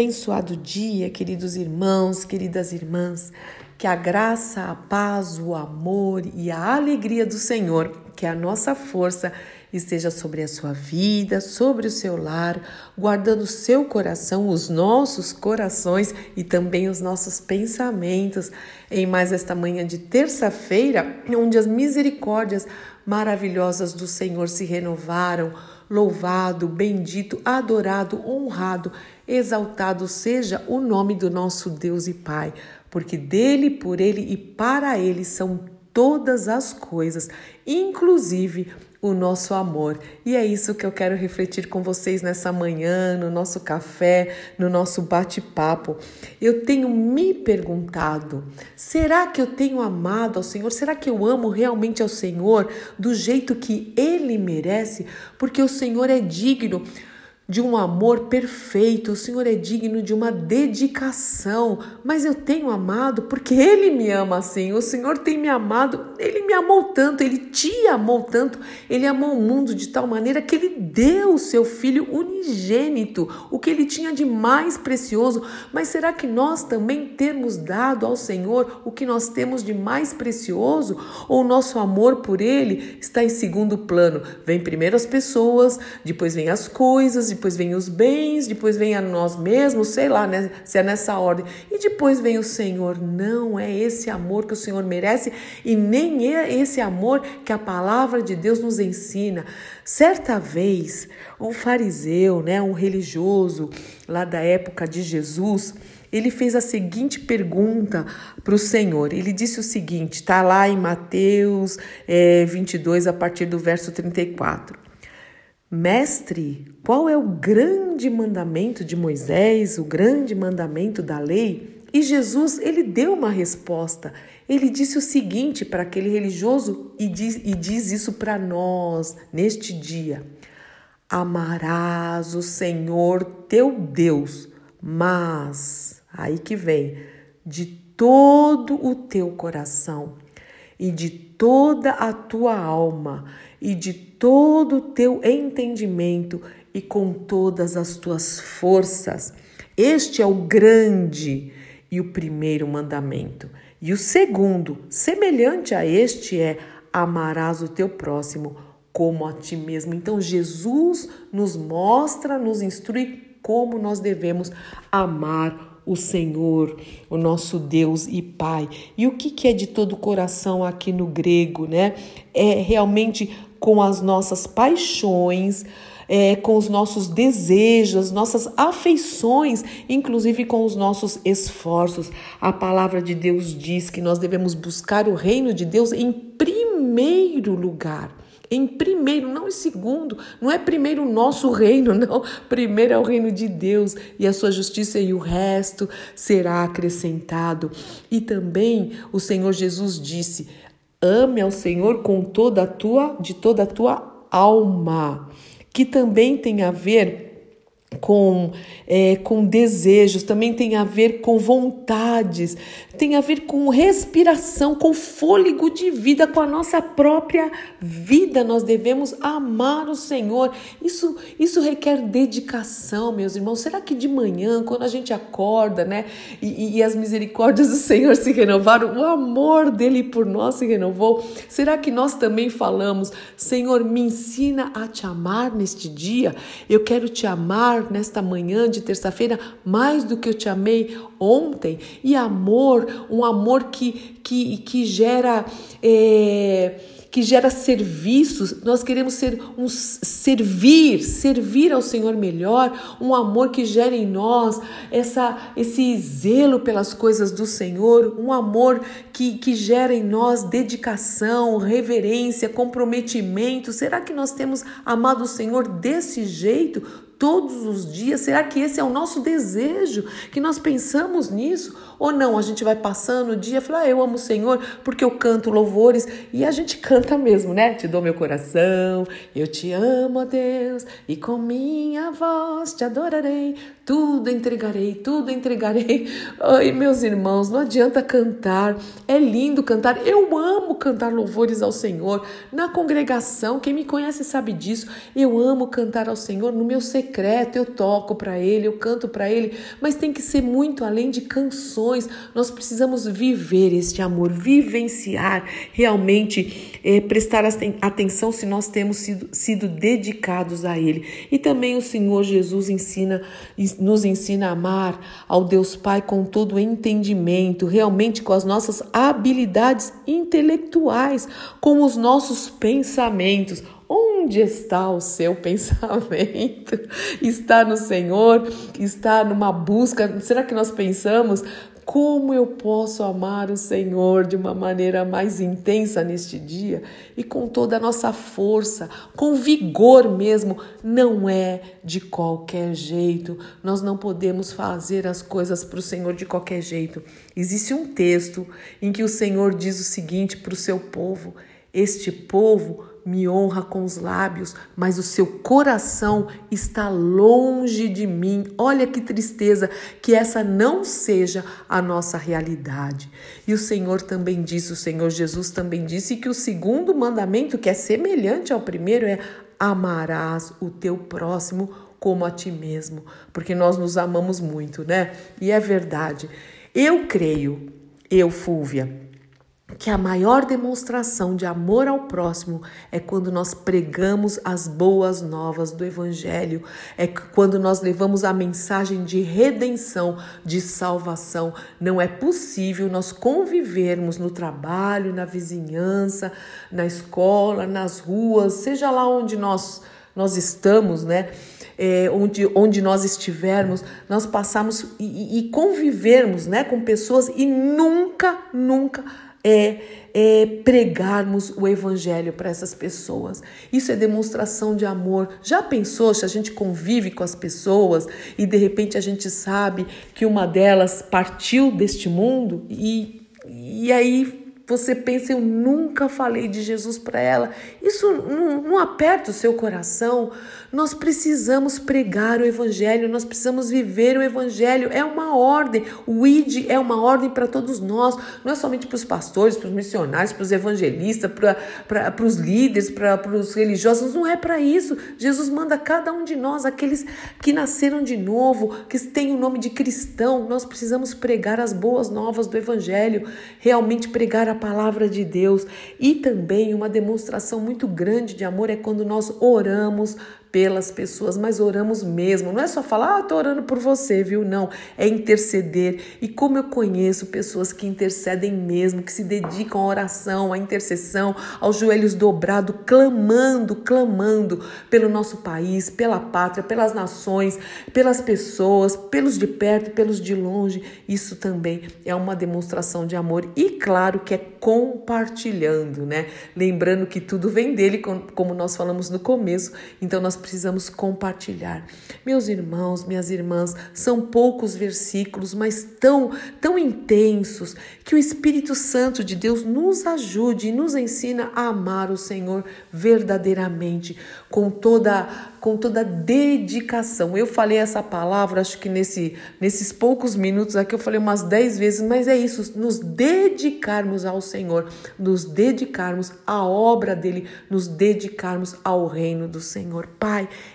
abençoado dia, queridos irmãos, queridas irmãs. Que a graça, a paz, o amor e a alegria do Senhor, que é a nossa força, esteja sobre a sua vida, sobre o seu lar, guardando o seu coração, os nossos corações e também os nossos pensamentos em mais esta manhã de terça-feira, onde as misericórdias maravilhosas do Senhor se renovaram. Louvado, bendito, adorado, honrado, exaltado seja o nome do nosso Deus e Pai, porque dele, por ele e para ele são todas as coisas, inclusive o nosso amor. E é isso que eu quero refletir com vocês nessa manhã, no nosso café, no nosso bate-papo. Eu tenho me perguntado: será que eu tenho amado ao Senhor? Será que eu amo realmente ao Senhor do jeito que ele merece? Porque o Senhor é digno de um amor perfeito, o Senhor é digno de uma dedicação, mas eu tenho amado porque Ele me ama assim, o Senhor tem me amado, Ele me amou tanto, Ele te amou tanto, Ele amou o mundo de tal maneira que Ele deu o seu Filho unigênito, o que Ele tinha de mais precioso, mas será que nós também temos dado ao Senhor o que nós temos de mais precioso? Ou o nosso amor por Ele está em segundo plano? Vem primeiro as pessoas, depois vem as coisas, depois vem os bens, depois vem a nós mesmos, sei lá né, se é nessa ordem, e depois vem o Senhor. Não é esse amor que o Senhor merece e nem é esse amor que a palavra de Deus nos ensina. Certa vez, um fariseu, né, um religioso lá da época de Jesus, ele fez a seguinte pergunta para o Senhor. Ele disse o seguinte, está lá em Mateus é, 22, a partir do verso 34. Mestre, qual é o grande mandamento de Moisés, o grande mandamento da lei? E Jesus, ele deu uma resposta. Ele disse o seguinte para aquele religioso e diz, e diz isso para nós neste dia: Amarás o Senhor teu Deus, mas, aí que vem, de todo o teu coração e de toda a tua alma e de todo o teu entendimento e com todas as tuas forças. Este é o grande e o primeiro mandamento. E o segundo, semelhante a este, é: amarás o teu próximo como a ti mesmo. Então, Jesus nos mostra, nos instrui como nós devemos amar o Senhor, o nosso Deus e Pai. E o que, que é de todo o coração aqui no grego, né? É realmente com as nossas paixões, é, com os nossos desejos, nossas afeições, inclusive com os nossos esforços. A palavra de Deus diz que nós devemos buscar o reino de Deus em primeiro lugar. Em primeiro, não em segundo, não é primeiro o nosso reino, não. Primeiro é o reino de Deus e a sua justiça e o resto será acrescentado. E também o Senhor Jesus disse: Ame ao Senhor com toda a tua, de toda a tua alma, que também tem a ver com, é, com desejos, também tem a ver com vontades, tem a ver com respiração, com fôlego de vida, com a nossa própria vida. Nós devemos amar o Senhor. Isso, isso requer dedicação, meus irmãos. Será que de manhã, quando a gente acorda, né, e, e as misericórdias do Senhor se renovaram, o amor dele por nós se renovou? Será que nós também falamos, Senhor, me ensina a te amar neste dia? Eu quero te amar nesta manhã de terça-feira mais do que eu te amei ontem. E amor, um amor que, que, que gera. É, que gera serviços, nós queremos ser um servir, servir ao Senhor melhor, um amor que gera em nós essa esse zelo pelas coisas do Senhor, um amor que, que gera em nós dedicação, reverência, comprometimento. Será que nós temos amado o Senhor desse jeito? Todos os dias? Será que esse é o nosso desejo? Que nós pensamos nisso? Ou não? A gente vai passando o dia fala, ah, eu amo o Senhor porque eu canto louvores e a gente canta mesmo, né? Te dou meu coração, eu te amo, ó Deus, e com minha voz te adorarei tudo entregarei, tudo entregarei. Ai, meus irmãos, não adianta cantar. É lindo cantar. Eu amo cantar louvores ao Senhor. Na congregação, quem me conhece sabe disso. Eu amo cantar ao Senhor. No meu secreto, eu toco para Ele, eu canto para Ele. Mas tem que ser muito além de canções. Nós precisamos viver este amor, vivenciar, realmente é, prestar atenção se nós temos sido, sido dedicados a Ele. E também o Senhor Jesus ensina nos ensina a amar ao Deus Pai com todo o entendimento, realmente com as nossas habilidades intelectuais, com os nossos pensamentos. Onde está o seu pensamento? Está no Senhor? Está numa busca? Será que nós pensamos como eu posso amar o Senhor de uma maneira mais intensa neste dia e com toda a nossa força, com vigor mesmo? Não é de qualquer jeito. Nós não podemos fazer as coisas para o Senhor de qualquer jeito. Existe um texto em que o Senhor diz o seguinte para o seu povo: Este povo me honra com os lábios, mas o seu coração está longe de mim. Olha que tristeza que essa não seja a nossa realidade. E o Senhor também disse, o Senhor Jesus também disse que o segundo mandamento, que é semelhante ao primeiro, é amarás o teu próximo como a ti mesmo, porque nós nos amamos muito, né? E é verdade. Eu creio, eu, Fúvia, que a maior demonstração de amor ao próximo é quando nós pregamos as boas novas do Evangelho, é quando nós levamos a mensagem de redenção, de salvação. Não é possível nós convivermos no trabalho, na vizinhança, na escola, nas ruas, seja lá onde nós, nós estamos, né? É, onde, onde nós estivermos, nós passamos e, e convivermos né, com pessoas e nunca, nunca é, é pregarmos o evangelho para essas pessoas. Isso é demonstração de amor. Já pensou se a gente convive com as pessoas e de repente a gente sabe que uma delas partiu deste mundo e, e aí você pensa, eu nunca falei de Jesus para ela. Isso não, não, aperta o seu coração. Nós precisamos pregar o Evangelho, nós precisamos viver o Evangelho. É uma ordem. O ID é uma ordem para todos nós. Não é somente para os pastores, para os missionários, para os evangelistas, para, os líderes, para os religiosos. Não é para isso. Jesus manda cada um de nós, aqueles que nasceram de novo, que têm o nome de cristão. Nós precisamos pregar as boas novas do Evangelho, realmente pregar a palavra de Deus. E também uma demonstração muito grande de amor é quando nós oramos pelas pessoas, mas oramos mesmo. Não é só falar, ah, tô orando por você, viu? Não, é interceder. E como eu conheço pessoas que intercedem mesmo, que se dedicam à oração, à intercessão, aos joelhos dobrados, clamando, clamando pelo nosso país, pela pátria, pelas nações, pelas pessoas, pelos de perto pelos de longe. Isso também é uma demonstração de amor e claro que é compartilhando, né? Lembrando que tudo vem dele, como nós falamos no começo. Então nós precisamos compartilhar. Meus irmãos, minhas irmãs, são poucos versículos, mas tão, tão intensos que o Espírito Santo de Deus nos ajude e nos ensina a amar o Senhor verdadeiramente, com toda com toda dedicação. Eu falei essa palavra, acho que nesse, nesses poucos minutos aqui eu falei umas dez vezes, mas é isso, nos dedicarmos ao Senhor, nos dedicarmos à obra dele, nos dedicarmos ao reino do Senhor. Pai,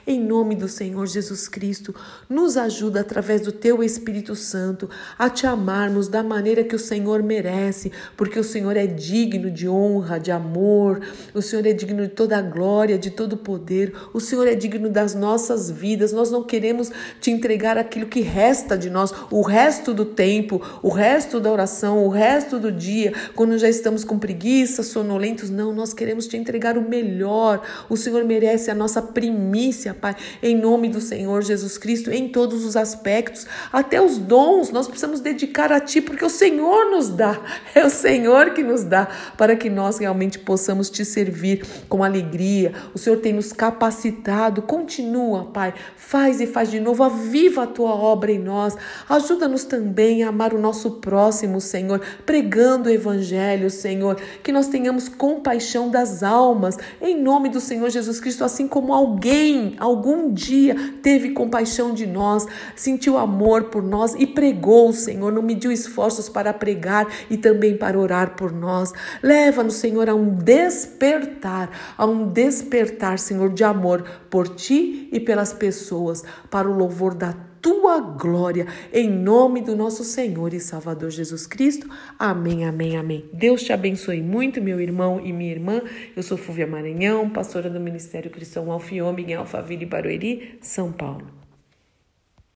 em nome do Senhor Jesus Cristo, nos ajuda através do teu Espírito Santo a te amarmos da maneira que o Senhor merece, porque o Senhor é digno de honra, de amor, o Senhor é digno de toda a glória, de todo o poder, o Senhor é digno das nossas vidas. Nós não queremos te entregar aquilo que resta de nós, o resto do tempo, o resto da oração, o resto do dia, quando já estamos com preguiça, sonolentos. Não, nós queremos te entregar o melhor. O Senhor merece a nossa primícia, Pai, em nome do Senhor Jesus Cristo, em todos os aspectos, até os dons nós precisamos dedicar a Ti, porque o Senhor nos dá, é o Senhor que nos dá, para que nós realmente possamos te servir com alegria. O Senhor tem nos capacitado. Continua, Pai. Faz e faz de novo. Aviva a tua obra em nós. Ajuda-nos também a amar o nosso próximo, Senhor, pregando o evangelho, Senhor. Que nós tenhamos compaixão das almas, em nome do Senhor Jesus Cristo, assim como alguém, algum dia, teve compaixão de nós, sentiu amor por nós e pregou, Senhor. Não mediu esforços para pregar e também para orar por nós. Leva-nos, Senhor, a um despertar, a um despertar, Senhor, de amor por ti e pelas pessoas, para o louvor da tua glória, em nome do nosso Senhor e Salvador Jesus Cristo. Amém, amém, amém. Deus te abençoe muito, meu irmão e minha irmã. Eu sou Fúvia Maranhão, pastora do Ministério Cristão Alfiômega em Alphaville, Barueri, São Paulo.